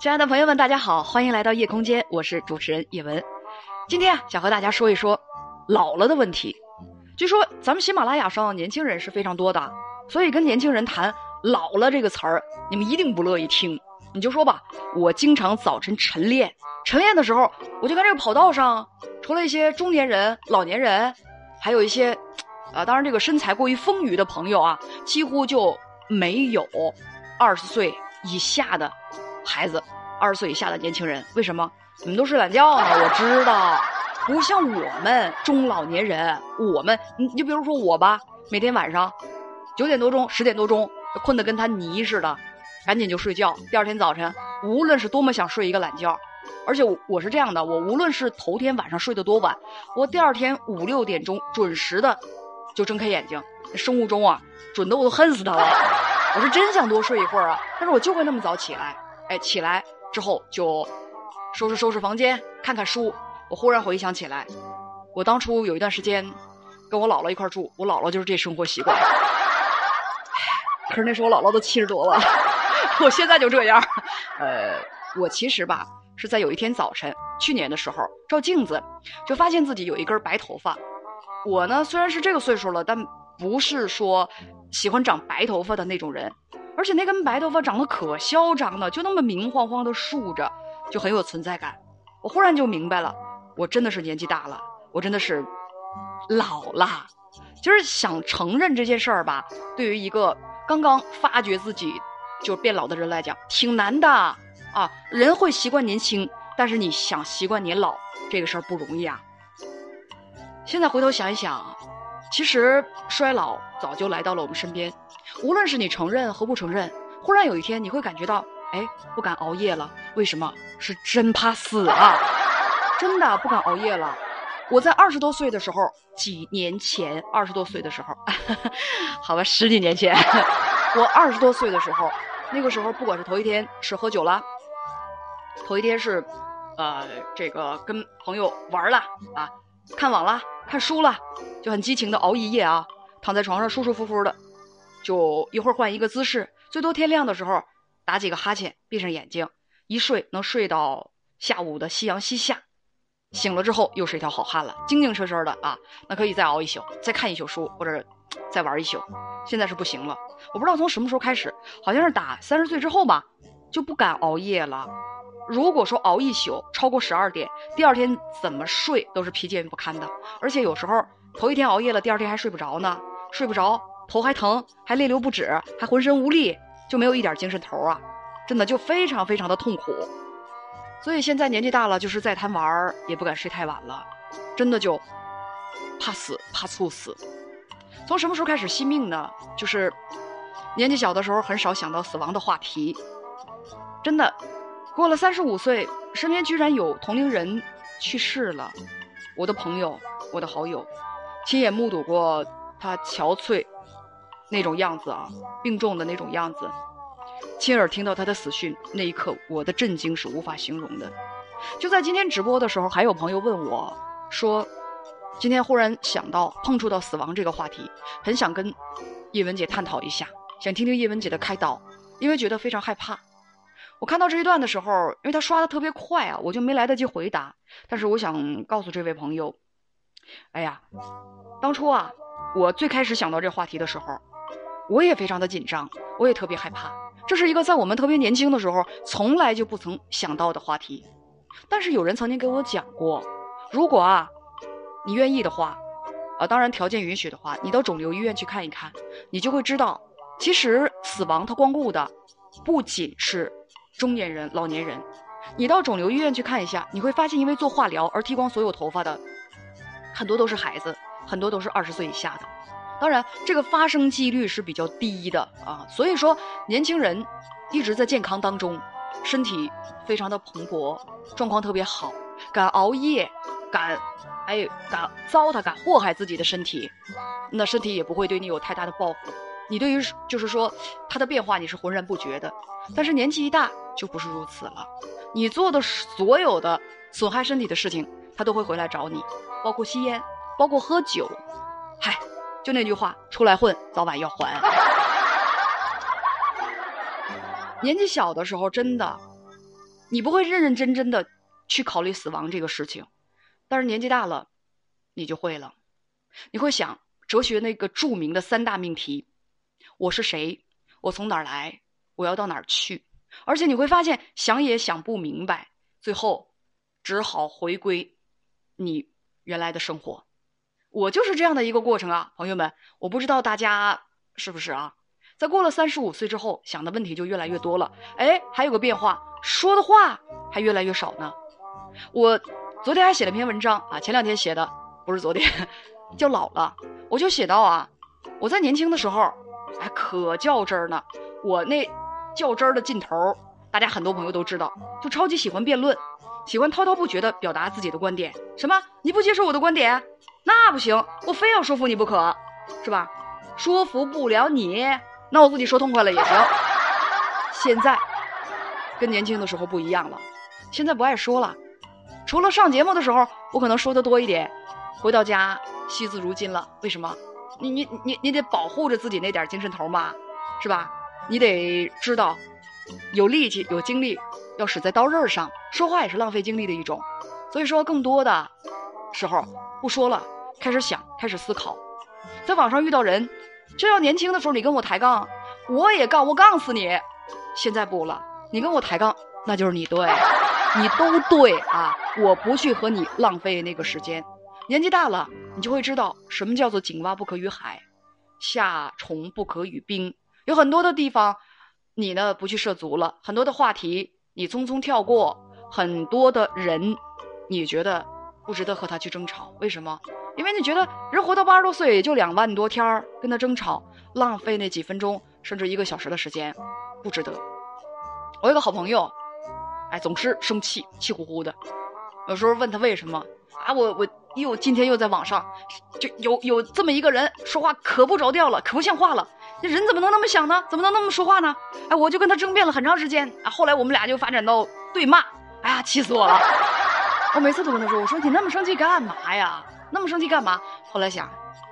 亲爱的朋友们，大家好，欢迎来到夜空间，我是主持人叶文。今天啊，想和大家说一说老了的问题。据说咱们喜马拉雅上年轻人是非常多的，所以跟年轻人谈“老了”这个词儿，你们一定不乐意听。你就说吧，我经常早晨晨练，晨练的时候，我就看这个跑道上，除了一些中年人、老年人，还有一些，啊，当然这个身材过于丰腴的朋友啊，几乎就没有二十岁以下的孩子。二十岁以下的年轻人，为什么你们都睡懒觉呢？我知道，不像我们中老年人，我们你就比如说我吧，每天晚上九点多钟、十点多钟，困得跟他泥似的，赶紧就睡觉。第二天早晨，无论是多么想睡一个懒觉，而且我我是这样的，我无论是头天晚上睡得多晚，我第二天五六点钟准时的就睁开眼睛，生物钟啊准的我都恨死他了。我是真想多睡一会儿啊，但是我就会那么早起来，哎，起来。之后就收拾收拾房间，看看书。我忽然回想起来，我当初有一段时间跟我姥姥一块住，我姥姥就是这生活习惯。可是那时候我姥姥都七十多了，我现在就这样。呃，我其实吧是在有一天早晨，去年的时候照镜子，就发现自己有一根白头发。我呢虽然是这个岁数了，但不是说喜欢长白头发的那种人。而且那根白头发长得可嚣张了，就那么明晃晃的竖着，就很有存在感。我忽然就明白了，我真的是年纪大了，我真的是老了。就是想承认这件事儿吧，对于一个刚刚发觉自己就变老的人来讲，挺难的啊。人会习惯年轻，但是你想习惯年老，这个事儿不容易啊。现在回头想一想，其实衰老早就来到了我们身边。无论是你承认和不承认，忽然有一天你会感觉到，哎，不敢熬夜了。为什么？是真怕死啊！真的不敢熬夜了。我在二十多岁的时候，几年前，二十多岁的时候，好吧，十几年前，我二十多岁的时候，那个时候不管是头一天是喝酒了，头一天是，呃，这个跟朋友玩了啊，看网了，看书了，就很激情的熬一夜啊，躺在床上舒舒服服的。就一会儿换一个姿势，最多天亮的时候打几个哈欠，闭上眼睛，一睡能睡到下午的夕阳西下。醒了之后又是一条好汉了，精精神神的啊，那可以再熬一宿，再看一宿书，或者再玩一宿。现在是不行了，我不知道从什么时候开始，好像是打三十岁之后吧，就不敢熬夜了。如果说熬一宿超过十二点，第二天怎么睡都是疲倦不堪的，而且有时候头一天熬夜了，第二天还睡不着呢，睡不着。头还疼，还泪流不止，还浑身无力，就没有一点精神头啊！真的就非常非常的痛苦。所以现在年纪大了，就是再贪玩也不敢睡太晚了，真的就怕死怕猝死。从什么时候开始惜命呢？就是年纪小的时候很少想到死亡的话题。真的，过了三十五岁，身边居然有同龄人去世了。我的朋友，我的好友，亲眼目睹过他憔悴。那种样子啊，病重的那种样子，亲耳听到他的死讯，那一刻我的震惊是无法形容的。就在今天直播的时候，还有朋友问我，说，今天忽然想到碰触到死亡这个话题，很想跟叶文姐探讨一下，想听听叶文姐的开导，因为觉得非常害怕。我看到这一段的时候，因为他刷的特别快啊，我就没来得及回答。但是我想告诉这位朋友，哎呀，当初啊，我最开始想到这话题的时候。我也非常的紧张，我也特别害怕。这是一个在我们特别年轻的时候从来就不曾想到的话题。但是有人曾经给我讲过，如果啊，你愿意的话，啊，当然条件允许的话，你到肿瘤医院去看一看，你就会知道，其实死亡它光顾的不仅是中年人、老年人。你到肿瘤医院去看一下，你会发现，因为做化疗而剃光所有头发的，很多都是孩子，很多都是二十岁以下的。当然，这个发生几率是比较低的啊，所以说年轻人一直在健康当中，身体非常的蓬勃，状况特别好，敢熬夜，敢哎敢糟蹋，敢祸害自己的身体，那身体也不会对你有太大的报复。你对于就是说他的变化你是浑然不觉的，但是年纪一大就不是如此了，你做的所有的损害身体的事情，他都会回来找你，包括吸烟，包括喝酒，嗨。就那句话，出来混，早晚要还。年纪小的时候，真的你不会认认真真的去考虑死亡这个事情，但是年纪大了，你就会了。你会想哲学那个著名的三大命题：我是谁？我从哪儿来？我要到哪儿去？而且你会发现，想也想不明白，最后只好回归你原来的生活。我就是这样的一个过程啊，朋友们，我不知道大家是不是啊？在过了三十五岁之后，想的问题就越来越多了。哎，还有个变化，说的话还越来越少呢。我昨天还写了篇文章啊，前两天写的，不是昨天，叫老了。我就写到啊，我在年轻的时候，哎，可较真儿呢。我那较真儿的劲头，大家很多朋友都知道，就超级喜欢辩论，喜欢滔滔不绝的表达自己的观点。什么？你不接受我的观点？那不行，我非要说服你不可，是吧？说服不了你，那我自己说痛快了也行。现在跟年轻的时候不一样了，现在不爱说了，除了上节目的时候，我可能说的多一点，回到家惜字如金了。为什么？你你你你得保护着自己那点精神头嘛，是吧？你得知道，有力气有精力要使在刀刃上，说话也是浪费精力的一种。所以说，更多的时候不说了。开始想，开始思考，在网上遇到人，这要年轻的时候你跟我抬杠，我也杠，我杠死你。现在不了，你跟我抬杠，那就是你对，你都对啊！我不去和你浪费那个时间。年纪大了，你就会知道什么叫做井蛙不可与海，夏虫不可与冰。有很多的地方，你呢不去涉足了，很多的话题你匆匆跳过，很多的人，你觉得不值得和他去争吵，为什么？因为你觉得人活到八十多岁也就两万多天儿，跟他争吵，浪费那几分钟甚至一个小时的时间，不值得。我有个好朋友，哎，总是生气，气呼呼的。有时候问他为什么啊，我我又今天又在网上，就有有这么一个人说话可不着调了，可不像话了。那人怎么能那么想呢？怎么能那么说话呢？哎，我就跟他争辩了很长时间啊，后来我们俩就发展到对骂。哎呀，气死我了！我每次都跟他说，我说你那么生气干嘛呀？那么生气干嘛？后来想，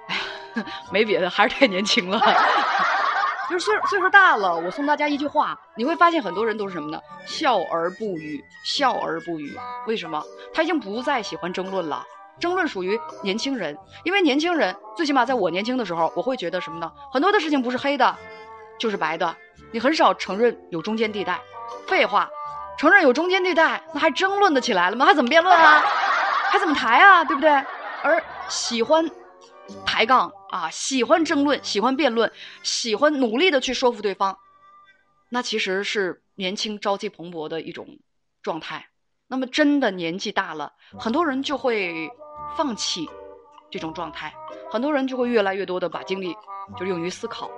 哎呀，没别的，还是太年轻了。就是岁岁数大了，我送大家一句话，你会发现很多人都是什么呢？笑而不语，笑而不语。为什么？他已经不再喜欢争论了。争论属于年轻人，因为年轻人最起码在我年轻的时候，我会觉得什么呢？很多的事情不是黑的，就是白的。你很少承认有中间地带。废话，承认有中间地带，那还争论得起来了吗？还怎么辩论啊？还怎么抬啊？对不对？而喜欢抬杠啊，喜欢争论，喜欢辩论，喜欢努力的去说服对方，那其实是年轻朝气蓬勃的一种状态。那么真的年纪大了，很多人就会放弃这种状态，很多人就会越来越多的把精力就用于思考。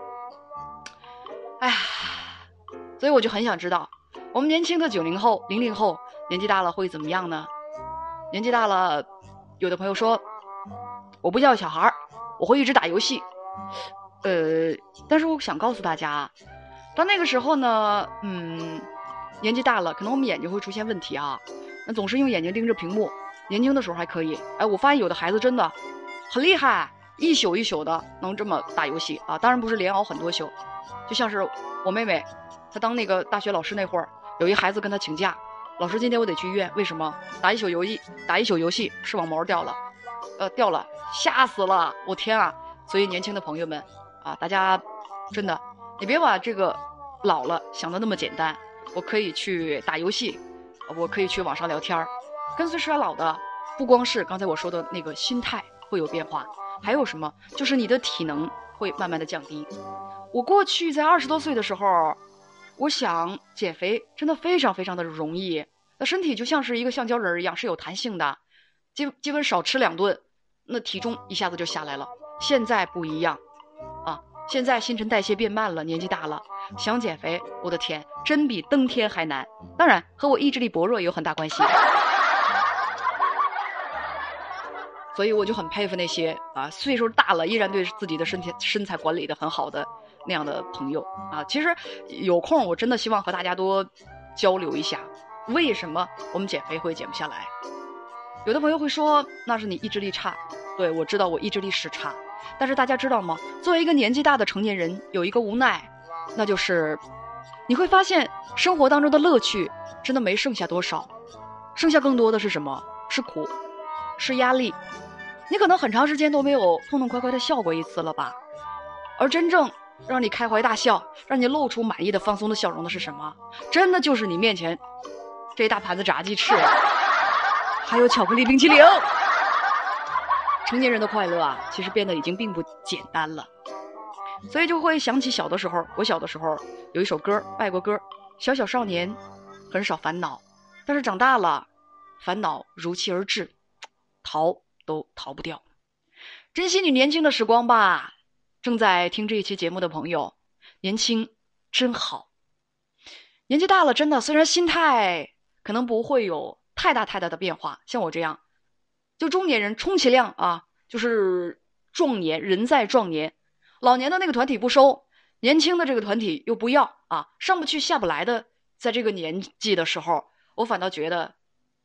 哎呀，所以我就很想知道，我们年轻的九零后、零零后年纪大了会怎么样呢？年纪大了，有的朋友说。我不叫小孩儿，我会一直打游戏，呃，但是我想告诉大家，到那个时候呢，嗯，年纪大了，可能我们眼睛会出现问题啊，那总是用眼睛盯着屏幕。年轻的时候还可以，哎，我发现有的孩子真的很厉害，一宿一宿的能这么打游戏啊，当然不是连熬很多宿，就像是我妹妹，她当那个大学老师那会儿，有一孩子跟她请假，老师今天我得去医院，为什么？打一宿游戏，打一宿游戏，视网膜掉了。呃，掉了，吓死了！我天啊！所以年轻的朋友们啊，大家真的，你别把这个老了想的那么简单。我可以去打游戏，我可以去网上聊天儿。跟随衰老的，不光是刚才我说的那个心态会有变化，还有什么？就是你的体能会慢慢的降低。我过去在二十多岁的时候，我想减肥真的非常非常的容易，那身体就像是一个橡胶人一样，是有弹性的。基基本少吃两顿，那体重一下子就下来了。现在不一样，啊，现在新陈代谢变慢了，年纪大了，想减肥，我的天，真比登天还难。当然和我意志力薄弱也有很大关系。所以我就很佩服那些啊，岁数大了依然对自己的身体身材管理的很好的那样的朋友啊。其实有空我真的希望和大家多交流一下，为什么我们减肥会减不下来？有的朋友会说那是你意志力差，对我知道我意志力是差，但是大家知道吗？作为一个年纪大的成年人，有一个无奈，那就是你会发现生活当中的乐趣真的没剩下多少，剩下更多的是什么？是苦，是压力。你可能很长时间都没有痛痛快快的笑过一次了吧？而真正让你开怀大笑、让你露出满意的、放松的笑容的是什么？真的就是你面前这一大盘子炸鸡翅，还有巧克力冰淇淋。成年人的快乐啊，其实变得已经并不简单了。所以就会想起小的时候，我小的时候有一首歌，外国歌，小小少年，很少烦恼，但是长大了，烦恼如期而至，逃都逃不掉。珍惜你年轻的时光吧。正在听这一期节目的朋友，年轻真好。年纪大了，真的虽然心态可能不会有太大太大的变化，像我这样，就中年人充其量啊，就是壮年人在壮年，老年的那个团体不收，年轻的这个团体又不要啊，上不去下不来的，在这个年纪的时候，我反倒觉得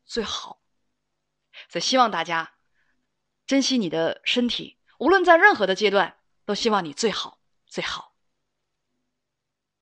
最好。所以希望大家珍惜你的身体，无论在任何的阶段。都希望你最好，最好。